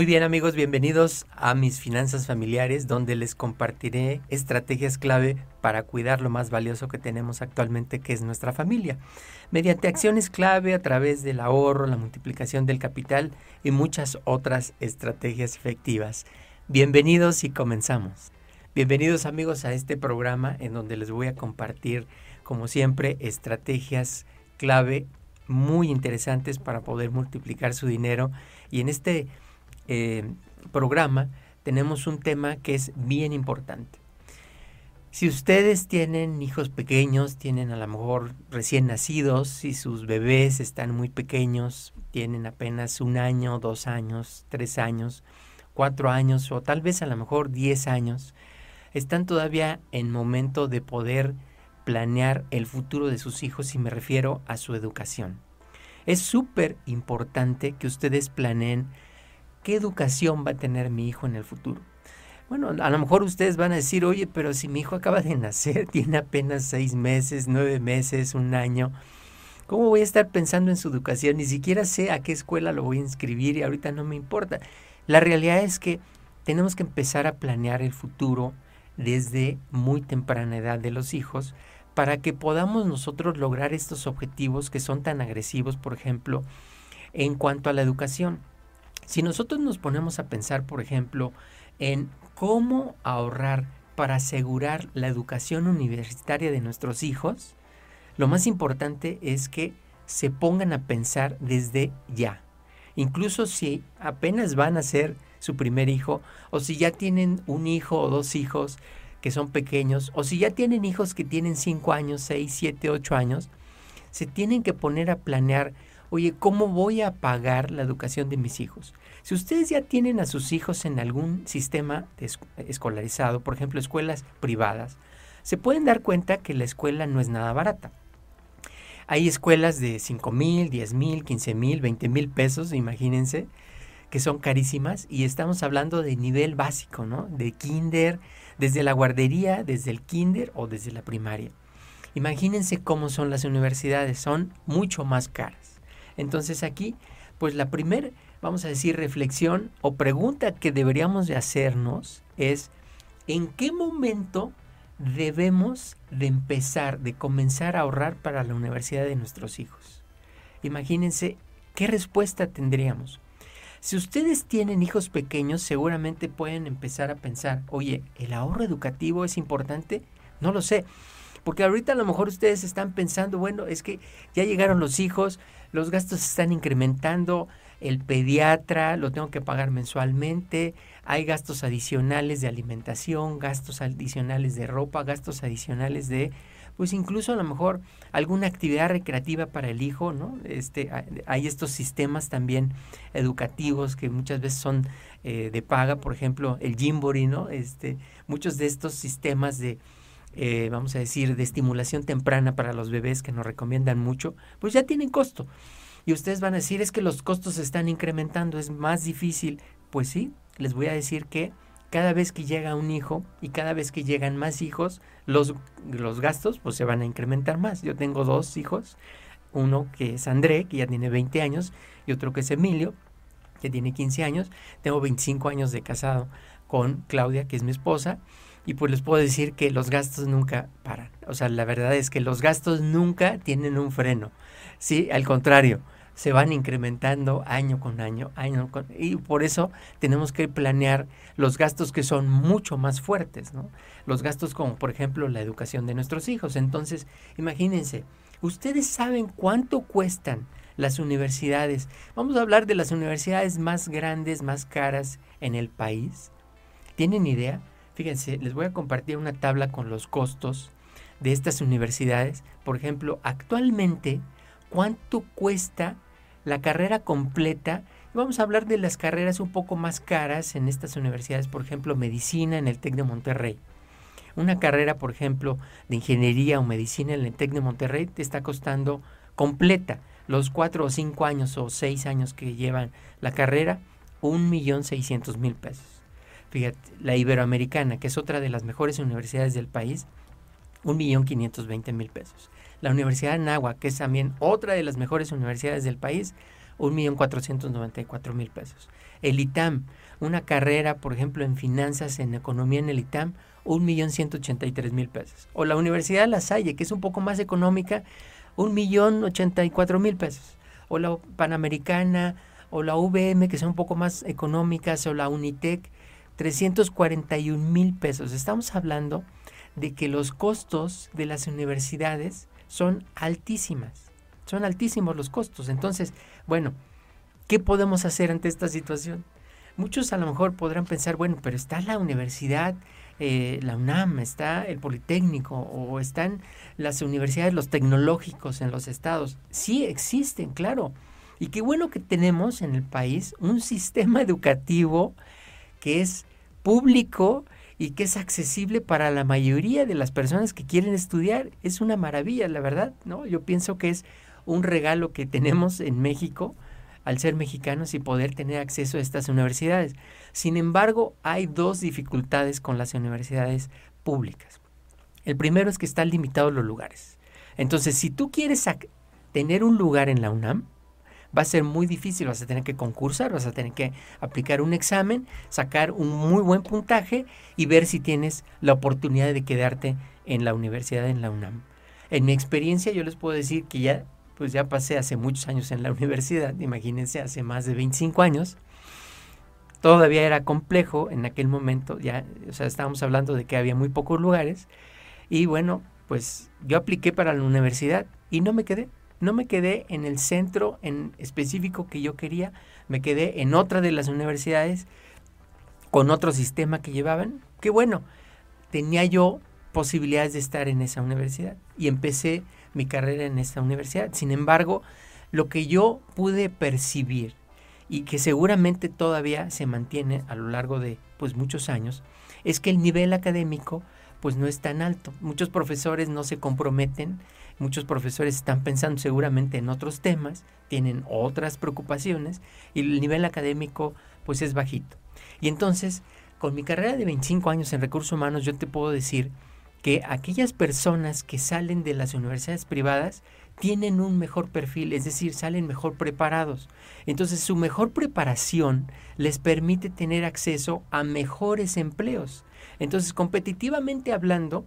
Muy bien amigos, bienvenidos a mis finanzas familiares donde les compartiré estrategias clave para cuidar lo más valioso que tenemos actualmente que es nuestra familia, mediante acciones clave a través del ahorro, la multiplicación del capital y muchas otras estrategias efectivas. Bienvenidos y comenzamos. Bienvenidos amigos a este programa en donde les voy a compartir como siempre estrategias clave muy interesantes para poder multiplicar su dinero y en este eh, programa tenemos un tema que es bien importante. Si ustedes tienen hijos pequeños, tienen a lo mejor recién nacidos, si sus bebés están muy pequeños, tienen apenas un año, dos años, tres años, cuatro años o tal vez a lo mejor diez años, están todavía en momento de poder planear el futuro de sus hijos y me refiero a su educación. Es súper importante que ustedes planeen ¿qué educación va a tener mi hijo en el futuro? Bueno, a lo mejor ustedes van a decir, oye, pero si mi hijo acaba de nacer, tiene apenas seis meses, nueve meses, un año, ¿cómo voy a estar pensando en su educación? Ni siquiera sé a qué escuela lo voy a inscribir y ahorita no me importa. La realidad es que tenemos que empezar a planear el futuro desde muy temprana edad de los hijos para que podamos nosotros lograr estos objetivos que son tan agresivos, por ejemplo, en cuanto a la educación. Si nosotros nos ponemos a pensar, por ejemplo, en cómo ahorrar para asegurar la educación universitaria de nuestros hijos, lo más importante es que se pongan a pensar desde ya. Incluso si apenas van a ser su primer hijo, o si ya tienen un hijo o dos hijos que son pequeños, o si ya tienen hijos que tienen cinco años, seis, siete, ocho años, se tienen que poner a planear oye, ¿cómo voy a pagar la educación de mis hijos? Si ustedes ya tienen a sus hijos en algún sistema escolarizado, por ejemplo, escuelas privadas, se pueden dar cuenta que la escuela no es nada barata. Hay escuelas de 5 mil, 10 mil, 15 mil, 20 mil pesos, imagínense, que son carísimas y estamos hablando de nivel básico, ¿no? De kinder, desde la guardería, desde el kinder o desde la primaria. Imagínense cómo son las universidades, son mucho más caras. Entonces aquí, pues la primera, vamos a decir, reflexión o pregunta que deberíamos de hacernos es, ¿en qué momento debemos de empezar, de comenzar a ahorrar para la universidad de nuestros hijos? Imagínense qué respuesta tendríamos. Si ustedes tienen hijos pequeños, seguramente pueden empezar a pensar, oye, ¿el ahorro educativo es importante? No lo sé. Porque ahorita a lo mejor ustedes están pensando, bueno, es que ya llegaron los hijos, los gastos se están incrementando, el pediatra lo tengo que pagar mensualmente, hay gastos adicionales de alimentación, gastos adicionales de ropa, gastos adicionales de pues incluso a lo mejor alguna actividad recreativa para el hijo, ¿no? Este, hay estos sistemas también educativos que muchas veces son eh, de paga, por ejemplo, el Jimbori, ¿no? Este, muchos de estos sistemas de, eh, vamos a decir, de estimulación temprana para los bebés que nos recomiendan mucho, pues ya tienen costo. Y ustedes van a decir, es que los costos se están incrementando, es más difícil. Pues sí, les voy a decir que cada vez que llega un hijo y cada vez que llegan más hijos, los, los gastos pues se van a incrementar más. Yo tengo dos hijos, uno que es André, que ya tiene 20 años, y otro que es Emilio, que tiene 15 años. Tengo 25 años de casado con Claudia, que es mi esposa, y pues les puedo decir que los gastos nunca paran. O sea, la verdad es que los gastos nunca tienen un freno. Sí, al contrario, se van incrementando año con año, año con y por eso tenemos que planear los gastos que son mucho más fuertes, ¿no? Los gastos como por ejemplo la educación de nuestros hijos. Entonces, imagínense, ustedes saben cuánto cuestan las universidades. Vamos a hablar de las universidades más grandes, más caras en el país. ¿Tienen idea? Fíjense, les voy a compartir una tabla con los costos de estas universidades. Por ejemplo, actualmente, ¿cuánto cuesta la carrera completa? Vamos a hablar de las carreras un poco más caras en estas universidades, por ejemplo, medicina en el TEC de Monterrey. Una carrera, por ejemplo, de ingeniería o medicina en el TEC de Monterrey te está costando completa los cuatro o cinco años o seis años que llevan la carrera, un millón seiscientos mil pesos. Fíjate, la Iberoamericana, que es otra de las mejores universidades del país, un millón veinte mil pesos. La Universidad de Nahua, que es también otra de las mejores universidades del país, 1.494.000 pesos. El ITAM, una carrera, por ejemplo, en finanzas, en economía en el ITAM, 1.183.000 pesos. O la Universidad de La Salle, que es un poco más económica, 1.084.000 pesos. O la Panamericana, o la VM, que son un poco más económicas, o la Unitec, 341 mil pesos. Estamos hablando de que los costos de las universidades son altísimas. Son altísimos los costos. Entonces, bueno, ¿qué podemos hacer ante esta situación? Muchos a lo mejor podrán pensar, bueno, pero está la universidad, eh, la UNAM, está el Politécnico o están las universidades, los tecnológicos en los estados. Sí existen, claro. Y qué bueno que tenemos en el país un sistema educativo que es público y que es accesible para la mayoría de las personas que quieren estudiar. Es una maravilla, la verdad, ¿no? Yo pienso que es un regalo que tenemos en México al ser mexicanos y poder tener acceso a estas universidades. Sin embargo, hay dos dificultades con las universidades públicas. El primero es que están limitados los lugares. Entonces, si tú quieres tener un lugar en la UNAM, va a ser muy difícil, vas a tener que concursar, vas a tener que aplicar un examen, sacar un muy buen puntaje y ver si tienes la oportunidad de quedarte en la universidad en la UNAM. En mi experiencia yo les puedo decir que ya pues ya pasé hace muchos años en la universidad, imagínense, hace más de 25 años. Todavía era complejo en aquel momento, ya, o sea, estábamos hablando de que había muy pocos lugares. Y bueno, pues yo apliqué para la universidad y no me quedé no me quedé en el centro en específico que yo quería, me quedé en otra de las universidades con otro sistema que llevaban, que bueno, tenía yo posibilidades de estar en esa universidad y empecé mi carrera en esta universidad. Sin embargo, lo que yo pude percibir y que seguramente todavía se mantiene a lo largo de pues muchos años es que el nivel académico pues no es tan alto. Muchos profesores no se comprometen Muchos profesores están pensando seguramente en otros temas, tienen otras preocupaciones y el nivel académico pues es bajito. Y entonces, con mi carrera de 25 años en recursos humanos, yo te puedo decir que aquellas personas que salen de las universidades privadas tienen un mejor perfil, es decir, salen mejor preparados. Entonces su mejor preparación les permite tener acceso a mejores empleos. Entonces, competitivamente hablando,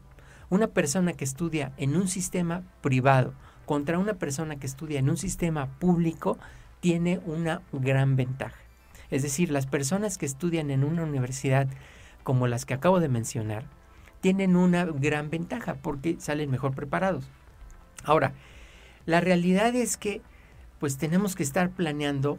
una persona que estudia en un sistema privado contra una persona que estudia en un sistema público tiene una gran ventaja. Es decir, las personas que estudian en una universidad como las que acabo de mencionar, tienen una gran ventaja porque salen mejor preparados. Ahora, la realidad es que pues tenemos que estar planeando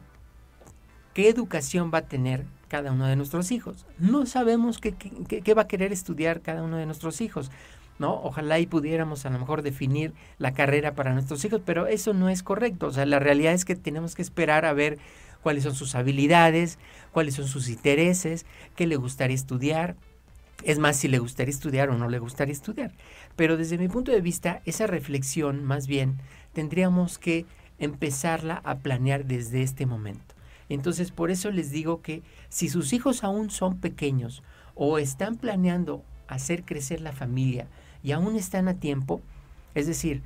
qué educación va a tener cada uno de nuestros hijos. No sabemos qué, qué va a querer estudiar cada uno de nuestros hijos. ¿No? Ojalá y pudiéramos a lo mejor definir la carrera para nuestros hijos, pero eso no es correcto. O sea, la realidad es que tenemos que esperar a ver cuáles son sus habilidades, cuáles son sus intereses, qué le gustaría estudiar. Es más, si le gustaría estudiar o no le gustaría estudiar. Pero desde mi punto de vista, esa reflexión más bien tendríamos que empezarla a planear desde este momento. Entonces, por eso les digo que si sus hijos aún son pequeños o están planeando hacer crecer la familia, y aún están a tiempo, es decir,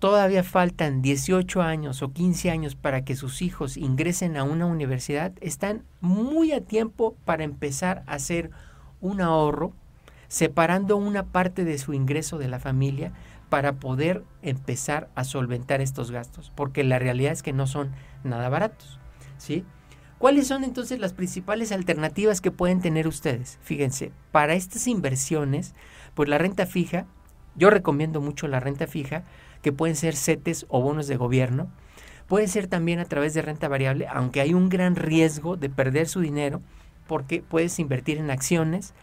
todavía faltan 18 años o 15 años para que sus hijos ingresen a una universidad, están muy a tiempo para empezar a hacer un ahorro, separando una parte de su ingreso de la familia para poder empezar a solventar estos gastos, porque la realidad es que no son nada baratos, ¿sí? ¿Cuáles son entonces las principales alternativas que pueden tener ustedes? Fíjense, para estas inversiones, pues la renta fija, yo recomiendo mucho la renta fija, que pueden ser CETES o bonos de gobierno. Puede ser también a través de renta variable, aunque hay un gran riesgo de perder su dinero porque puedes invertir en acciones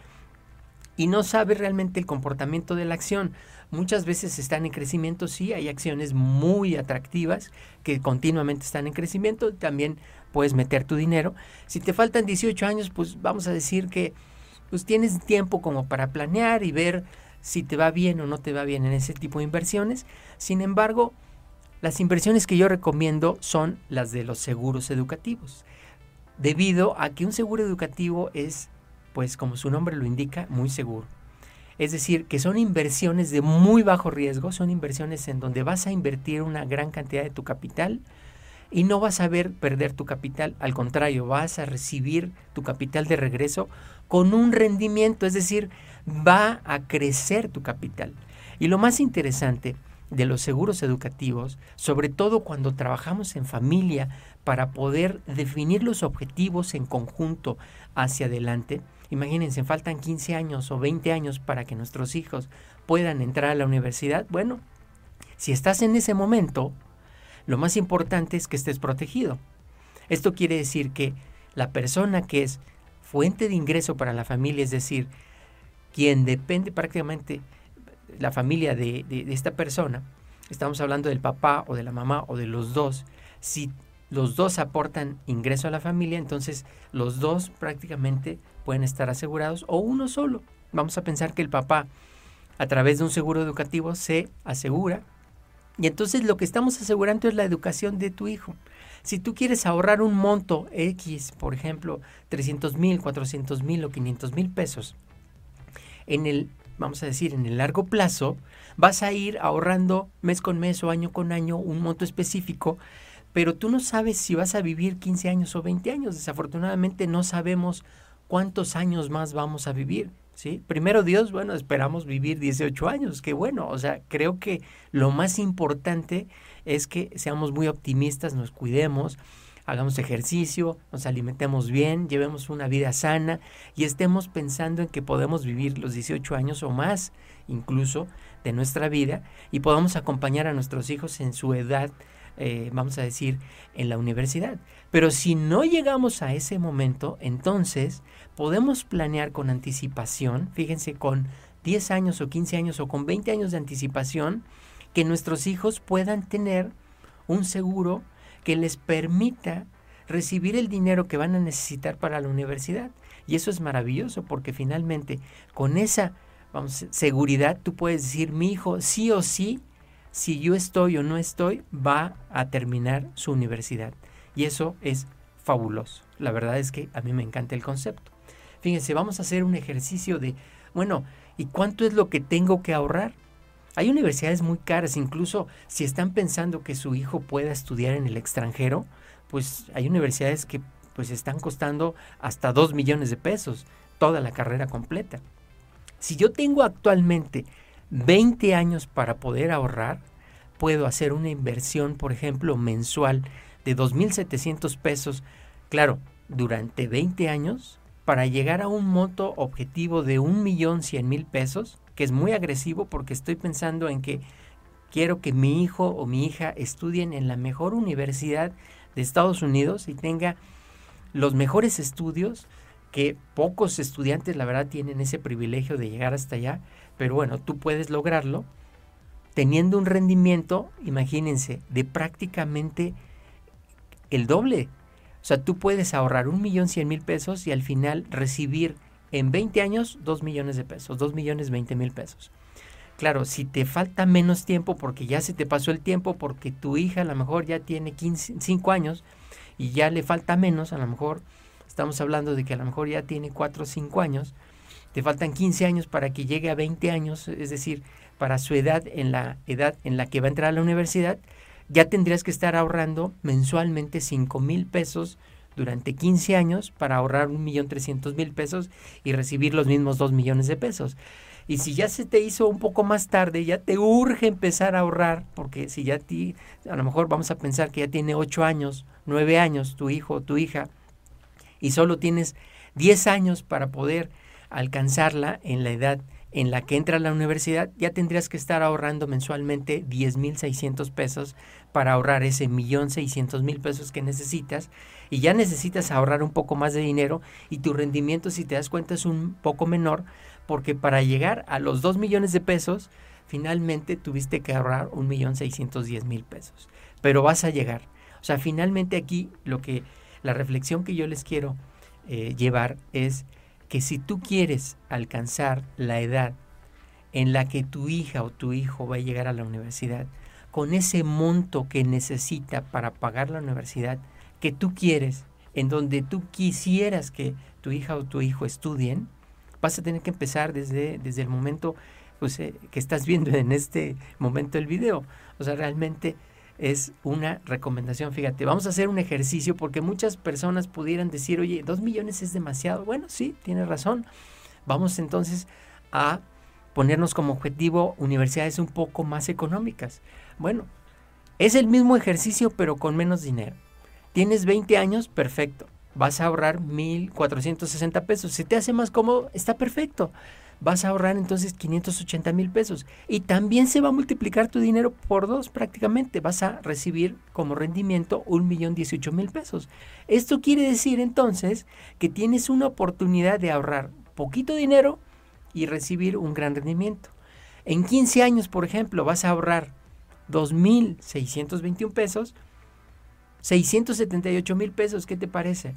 y no sabes realmente el comportamiento de la acción. Muchas veces están en crecimiento, sí, hay acciones muy atractivas que continuamente están en crecimiento, también puedes meter tu dinero. Si te faltan 18 años, pues vamos a decir que pues tienes tiempo como para planear y ver si te va bien o no te va bien en ese tipo de inversiones. Sin embargo, las inversiones que yo recomiendo son las de los seguros educativos, debido a que un seguro educativo es, pues como su nombre lo indica, muy seguro. Es decir, que son inversiones de muy bajo riesgo, son inversiones en donde vas a invertir una gran cantidad de tu capital y no vas a ver perder tu capital, al contrario, vas a recibir tu capital de regreso con un rendimiento, es decir, va a crecer tu capital. Y lo más interesante de los seguros educativos, sobre todo cuando trabajamos en familia para poder definir los objetivos en conjunto hacia adelante, imagínense, faltan 15 años o 20 años para que nuestros hijos puedan entrar a la universidad, bueno, si estás en ese momento, lo más importante es que estés protegido. Esto quiere decir que la persona que es fuente de ingreso para la familia, es decir, quien depende prácticamente la familia de, esta persona, estamos hablando del papá o de la mamá o de los dos, si los dos aportan ingreso a la familia, entonces los dos prácticamente pueden estar asegurados o uno solo. Vamos a pensar que el papá a través de un seguro educativo se asegura y entonces lo que estamos asegurando es la educación de tu hijo. Si tú quieres ahorrar un monto X, por ejemplo, 300 mil, 400 mil o 500 mil pesos, en el, vamos a decir, en el largo plazo, vas a ir ahorrando mes con mes o año con año un monto específico, pero tú no sabes si vas a vivir 15 años o 20 años. Desafortunadamente no sabemos cuántos años más vamos a vivir. ¿Sí? Primero Dios, bueno, esperamos vivir 18 años, qué bueno, o sea, creo que lo más importante es que seamos muy optimistas, nos cuidemos, hagamos ejercicio, nos alimentemos bien, llevemos una vida sana y estemos pensando en que podemos vivir los 18 años o más incluso de nuestra vida y podamos acompañar a nuestros hijos en su edad, eh, vamos a decir, en la universidad. Pero si no llegamos a ese momento, entonces podemos planear con anticipación, fíjense, con 10 años o 15 años o con 20 años de anticipación, que nuestros hijos puedan tener un seguro que les permita recibir el dinero que van a necesitar para la universidad. Y eso es maravilloso porque finalmente con esa vamos, seguridad tú puedes decir, mi hijo sí o sí, si yo estoy o no estoy, va a terminar su universidad. Y eso es fabuloso. La verdad es que a mí me encanta el concepto. Fíjense, vamos a hacer un ejercicio de, bueno, ¿y cuánto es lo que tengo que ahorrar? Hay universidades muy caras, incluso si están pensando que su hijo pueda estudiar en el extranjero, pues hay universidades que pues están costando hasta 2 millones de pesos toda la carrera completa. Si yo tengo actualmente 20 años para poder ahorrar, puedo hacer una inversión, por ejemplo, mensual de 2.700 pesos, claro, durante 20 años para llegar a un monto objetivo de un millón cien mil pesos, que es muy agresivo porque estoy pensando en que quiero que mi hijo o mi hija estudien en la mejor universidad de Estados Unidos y tenga los mejores estudios, que pocos estudiantes la verdad tienen ese privilegio de llegar hasta allá, pero bueno, tú puedes lograrlo teniendo un rendimiento, imagínense, de prácticamente el doble o sea, tú puedes ahorrar un millón cien mil pesos y al final recibir en 20 años dos millones de pesos, dos millones veinte mil pesos. Claro, si te falta menos tiempo porque ya se te pasó el tiempo, porque tu hija a lo mejor ya tiene 15, 5 años y ya le falta menos, a lo mejor estamos hablando de que a lo mejor ya tiene 4 o 5 años, te faltan 15 años para que llegue a 20 años, es decir, para su edad en la edad en la que va a entrar a la universidad, ya tendrías que estar ahorrando mensualmente 5 mil pesos durante 15 años para ahorrar un millón trescientos mil pesos y recibir los mismos 2 millones de pesos. Y si ya se te hizo un poco más tarde, ya te urge empezar a ahorrar, porque si ya ti, a lo mejor vamos a pensar que ya tiene 8 años, 9 años tu hijo o tu hija, y solo tienes 10 años para poder alcanzarla en la edad en la que entra a la universidad, ya tendrías que estar ahorrando mensualmente 10.600 pesos para ahorrar ese millón seiscientos mil pesos que necesitas y ya necesitas ahorrar un poco más de dinero y tu rendimiento, si te das cuenta, es un poco menor porque para llegar a los 2 millones de pesos, finalmente tuviste que ahorrar un millón seiscientos diez mil pesos. Pero vas a llegar. O sea, finalmente aquí lo que la reflexión que yo les quiero eh, llevar es que si tú quieres alcanzar la edad en la que tu hija o tu hijo va a llegar a la universidad, con ese monto que necesita para pagar la universidad que tú quieres, en donde tú quisieras que tu hija o tu hijo estudien, vas a tener que empezar desde, desde el momento pues, eh, que estás viendo en este momento el video. O sea, realmente es una recomendación. Fíjate, vamos a hacer un ejercicio porque muchas personas pudieran decir, oye, dos millones es demasiado. Bueno, sí, tiene razón. Vamos entonces a ponernos como objetivo universidades un poco más económicas. Bueno, es el mismo ejercicio pero con menos dinero. Tienes 20 años, perfecto. Vas a ahorrar 1.460 pesos. Si te hace más cómodo, está perfecto vas a ahorrar entonces 580 mil pesos. Y también se va a multiplicar tu dinero por dos prácticamente. Vas a recibir como rendimiento un millón dieciocho mil pesos. Esto quiere decir entonces que tienes una oportunidad de ahorrar poquito dinero y recibir un gran rendimiento. En 15 años, por ejemplo, vas a ahorrar 2.621 pesos, 678 mil pesos, ¿qué te parece?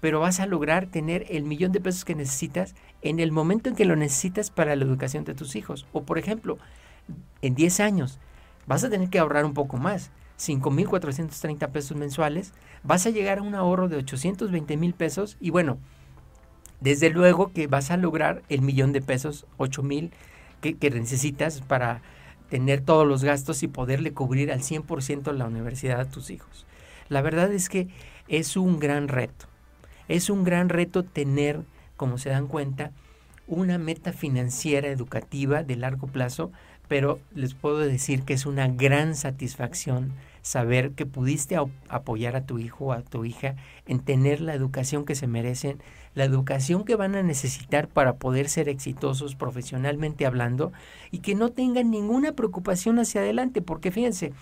Pero vas a lograr tener el millón de pesos que necesitas en el momento en que lo necesitas para la educación de tus hijos. O por ejemplo, en 10 años vas a tener que ahorrar un poco más, 5.430 pesos mensuales, vas a llegar a un ahorro de 820 mil pesos y bueno, desde luego que vas a lograr el millón de pesos, 8 mil que, que necesitas para tener todos los gastos y poderle cubrir al 100% la universidad a tus hijos. La verdad es que es un gran reto es un gran reto tener, como se dan cuenta, una meta financiera educativa de largo plazo, pero les puedo decir que es una gran satisfacción saber que pudiste apoyar a tu hijo o a tu hija en tener la educación que se merecen, la educación que van a necesitar para poder ser exitosos profesionalmente hablando y que no tengan ninguna preocupación hacia adelante, porque fíjense,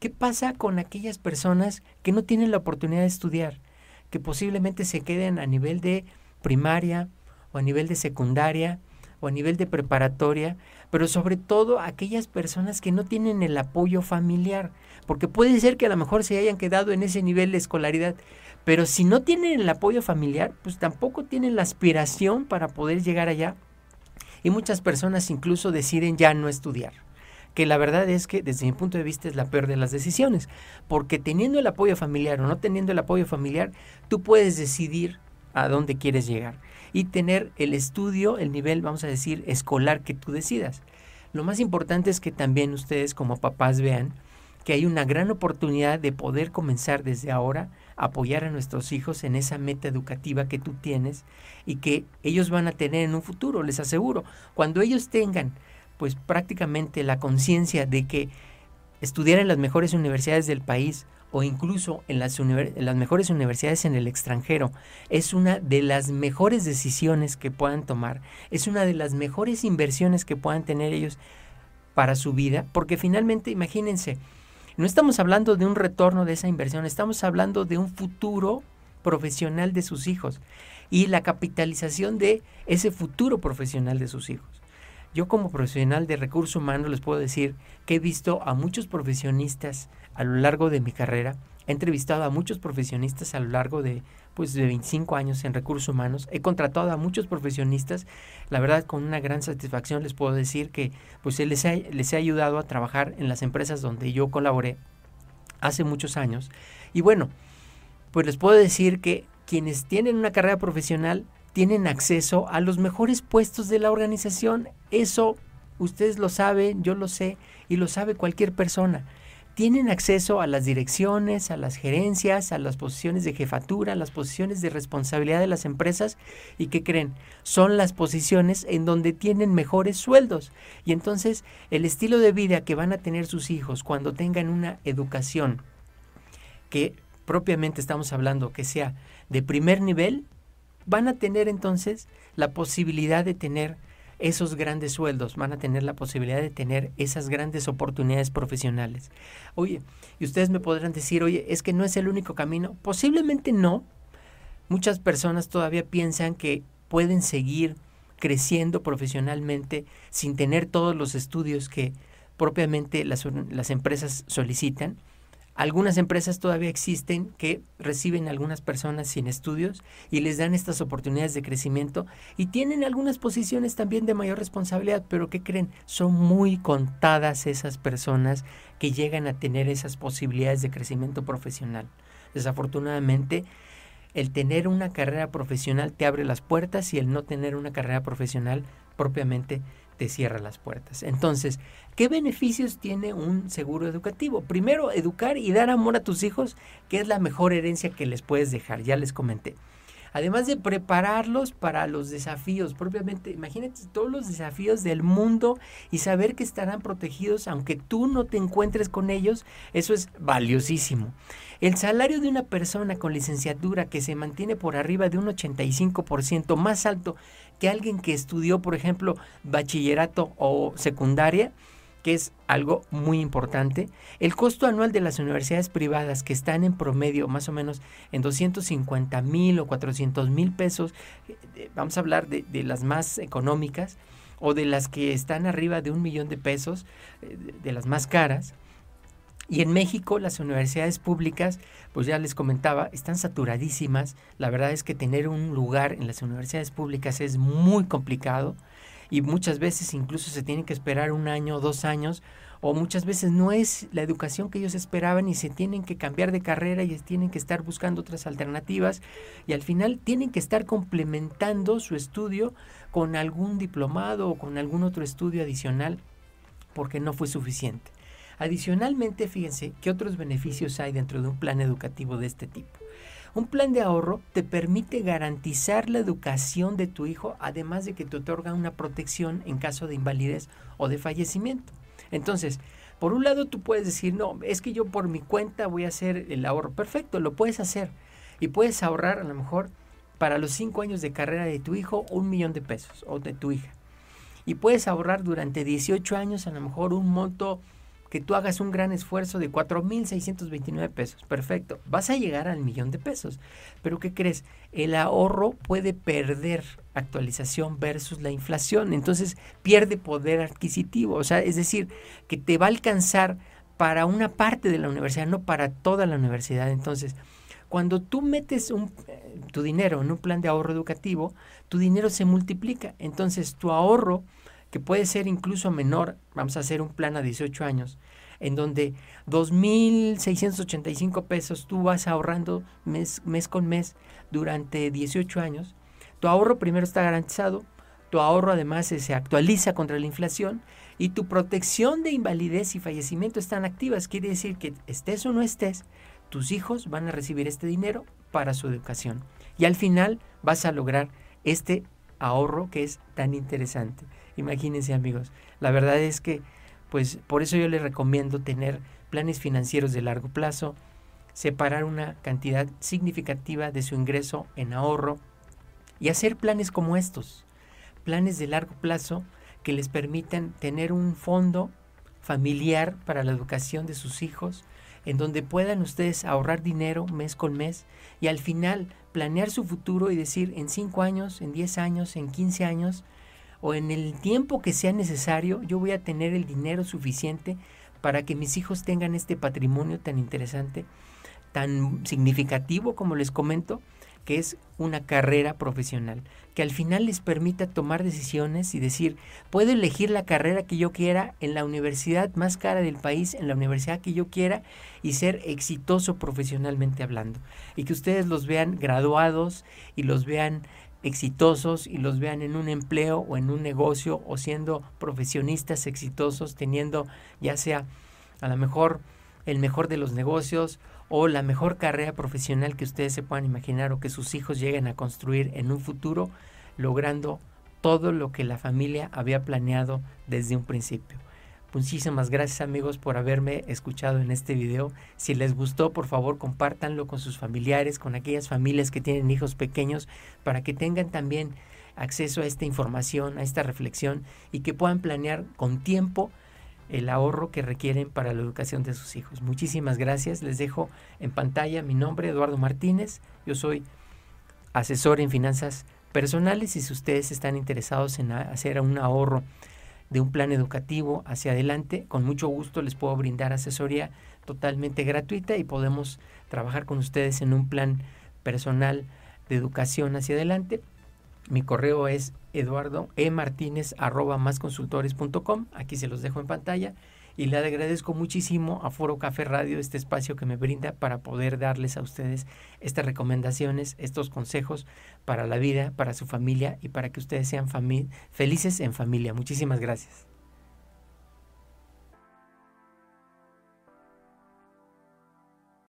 ¿qué pasa con aquellas personas que no tienen la oportunidad de estudiar? Que posiblemente se queden a nivel de primaria o a nivel de secundaria o a nivel de preparatoria, pero sobre todo aquellas personas que no tienen el apoyo familiar, porque puede ser que a lo mejor se hayan quedado en ese nivel de escolaridad, pero si no tienen el apoyo familiar, pues tampoco tienen la aspiración para poder llegar allá. Y muchas personas incluso deciden ya no estudiar que la verdad es que desde mi punto de vista es la peor de las decisiones, porque teniendo el apoyo familiar o no teniendo el apoyo familiar, tú puedes decidir a dónde quieres llegar y tener el estudio, el nivel, vamos a decir, escolar que tú decidas. Lo más importante es que también ustedes como papás vean que hay una gran oportunidad de poder comenzar desde ahora a apoyar a nuestros hijos en esa meta educativa que tú tienes y que ellos van a tener en un futuro, les aseguro. Cuando ellos tengan pues prácticamente la conciencia de que estudiar en las mejores universidades del país o incluso en las, las, mejores universidades en el extranjero es una de las mejores decisiones que puedan tomar, es una de las mejores inversiones que puedan tener ellos para su vida, porque finalmente imagínense, no estamos hablando de un retorno de esa inversión, estamos hablando de un futuro profesional de sus hijos y la capitalización de ese futuro profesional de sus hijos. Yo como profesional de recursos humanos les puedo decir que he visto a muchos profesionistas a lo largo de mi carrera, he entrevistado a muchos profesionistas a lo largo de pues de 25 años en recursos humanos, he contratado a muchos profesionistas, la verdad con una gran satisfacción les puedo decir que pues les, les he ayudado a trabajar en las empresas donde yo colaboré hace muchos años. Y bueno, pues les puedo decir que quienes tienen una carrera profesional tienen acceso a los mejores puestos de la organización. Eso ustedes lo saben, yo lo sé y lo sabe cualquier persona. Tienen acceso a las direcciones, a las gerencias, a las posiciones de jefatura, a las posiciones de responsabilidad de las empresas y ¿qué creen? Son las posiciones en donde tienen mejores sueldos. Y entonces el estilo de vida que van a tener sus hijos cuando tengan una educación que propiamente estamos hablando que sea de primer nivel, van a tener entonces la posibilidad de tener esos grandes sueldos, van a tener la posibilidad de tener esas grandes oportunidades profesionales. Oye, y ustedes me podrán decir, oye, es que no es el único camino. Posiblemente no. Muchas personas todavía piensan que pueden seguir creciendo profesionalmente sin tener todos los estudios que propiamente las, las empresas solicitan. Algunas empresas todavía existen que reciben a algunas personas sin estudios y les dan estas oportunidades de crecimiento y tienen algunas posiciones también de mayor responsabilidad, pero ¿qué creen? Son muy contadas esas personas que llegan a tener esas posibilidades de crecimiento profesional. Desafortunadamente, el tener una carrera profesional te abre las puertas y el no tener una carrera profesional propiamente te cierra las puertas. Entonces, ¿qué beneficios tiene un seguro educativo? Primero, educar y dar amor a tus hijos, que es la mejor herencia que les puedes dejar, ya les comenté. Además de prepararlos para los desafíos, propiamente, imagínate todos los desafíos del mundo y saber que estarán protegidos aunque tú no te encuentres con ellos, eso es valiosísimo. El salario de una persona con licenciatura que se mantiene por arriba de un 85% más alto que alguien que estudió, por ejemplo, bachillerato o secundaria, que es algo muy importante. El costo anual de las universidades privadas, que están en promedio más o menos en 250 mil o 400 mil pesos, eh, vamos a hablar de, las más económicas, o de las que están arriba de un millón de pesos, eh, de las más caras. Y en México las universidades públicas, pues ya les comentaba, están saturadísimas. La verdad es que tener un lugar en las universidades públicas es muy complicado y muchas veces incluso se tienen que esperar un año dos años o muchas veces no es la educación que ellos esperaban y se tienen que cambiar de carrera y tienen que estar buscando otras alternativas y al final tienen que estar complementando su estudio con algún diplomado o con algún otro estudio adicional porque no fue suficiente. Adicionalmente, fíjense qué otros beneficios hay dentro de un plan educativo de este tipo. Un plan de ahorro te permite garantizar la educación de tu hijo, además de que te otorga una protección en caso de invalidez o de fallecimiento. Entonces, por un lado tú puedes decir, no, es que yo por mi cuenta voy a hacer el ahorro. Perfecto, lo puedes hacer. Y puedes ahorrar a lo mejor para los cinco años de carrera de tu hijo un millón de pesos o de tu hija. Y puedes ahorrar durante 18 años a lo mejor un monto que tú hagas un gran esfuerzo de 4.629 pesos. Perfecto. Vas a llegar al millón de pesos. Pero ¿qué crees? El ahorro puede perder actualización versus la inflación. Entonces pierde poder adquisitivo. O sea, es decir, que te va a alcanzar para una parte de la universidad, no para toda la universidad. Entonces, cuando tú metes un, eh, tu dinero en un plan de ahorro educativo, tu dinero se multiplica. Entonces, tu ahorro que puede ser incluso menor, vamos a hacer un plan a 18 años, en donde 2.685 pesos tú vas ahorrando mes, mes con mes durante 18 años, tu ahorro primero está garantizado, tu ahorro además se actualiza contra la inflación y tu protección de invalidez y fallecimiento están activas. Quiere decir que estés o no estés, tus hijos van a recibir este dinero para su educación. Y al final vas a lograr este ahorro que es tan interesante. Imagínense amigos, la verdad es que pues por eso yo les recomiendo tener planes financieros de largo plazo, separar una cantidad significativa de su ingreso en ahorro y hacer planes como estos, planes de largo plazo que les permitan tener un fondo familiar para la educación de sus hijos, en donde puedan ustedes ahorrar dinero mes con mes y al final planear su futuro y decir en 5 años, en 10 años, en 15 años, o en el tiempo que sea necesario, yo voy a tener el dinero suficiente para que mis hijos tengan este patrimonio tan interesante, tan significativo como les comento, que es una carrera profesional, que al final les permita tomar decisiones y decir, puedo elegir la carrera que yo quiera en la universidad más cara del país, en la universidad que yo quiera y ser exitoso profesionalmente hablando. Y que ustedes los vean graduados y los vean exitosos y los vean en un empleo o en un negocio o siendo profesionistas exitosos, teniendo ya sea a lo mejor el mejor de los negocios o la mejor carrera profesional que ustedes se puedan imaginar o que sus hijos lleguen a construir en un futuro, logrando todo lo que la familia había planeado desde un principio. Muchísimas gracias amigos por haberme escuchado en este video. Si les gustó, por favor compártanlo con sus familiares, con aquellas familias que tienen hijos pequeños, para que tengan también acceso a esta información, a esta reflexión y que puedan planear con tiempo el ahorro que requieren para la educación de sus hijos. Muchísimas gracias. Les dejo en pantalla mi nombre, Eduardo Martínez. Yo soy asesor en finanzas personales y si ustedes están interesados en hacer un ahorro de un plan educativo hacia adelante, con mucho gusto les puedo brindar asesoría totalmente gratuita y podemos trabajar con ustedes en un plan personal de educación hacia adelante. Mi correo es eduardo e martínez arroba Aquí se los dejo en pantalla. y le agradezco muchísimo a Foro Café Radio este espacio que me brinda para poder darles a ustedes estas recomendaciones, estos consejos para la vida, para su familia y para que ustedes sean felices en familia. Muchísimas gracias.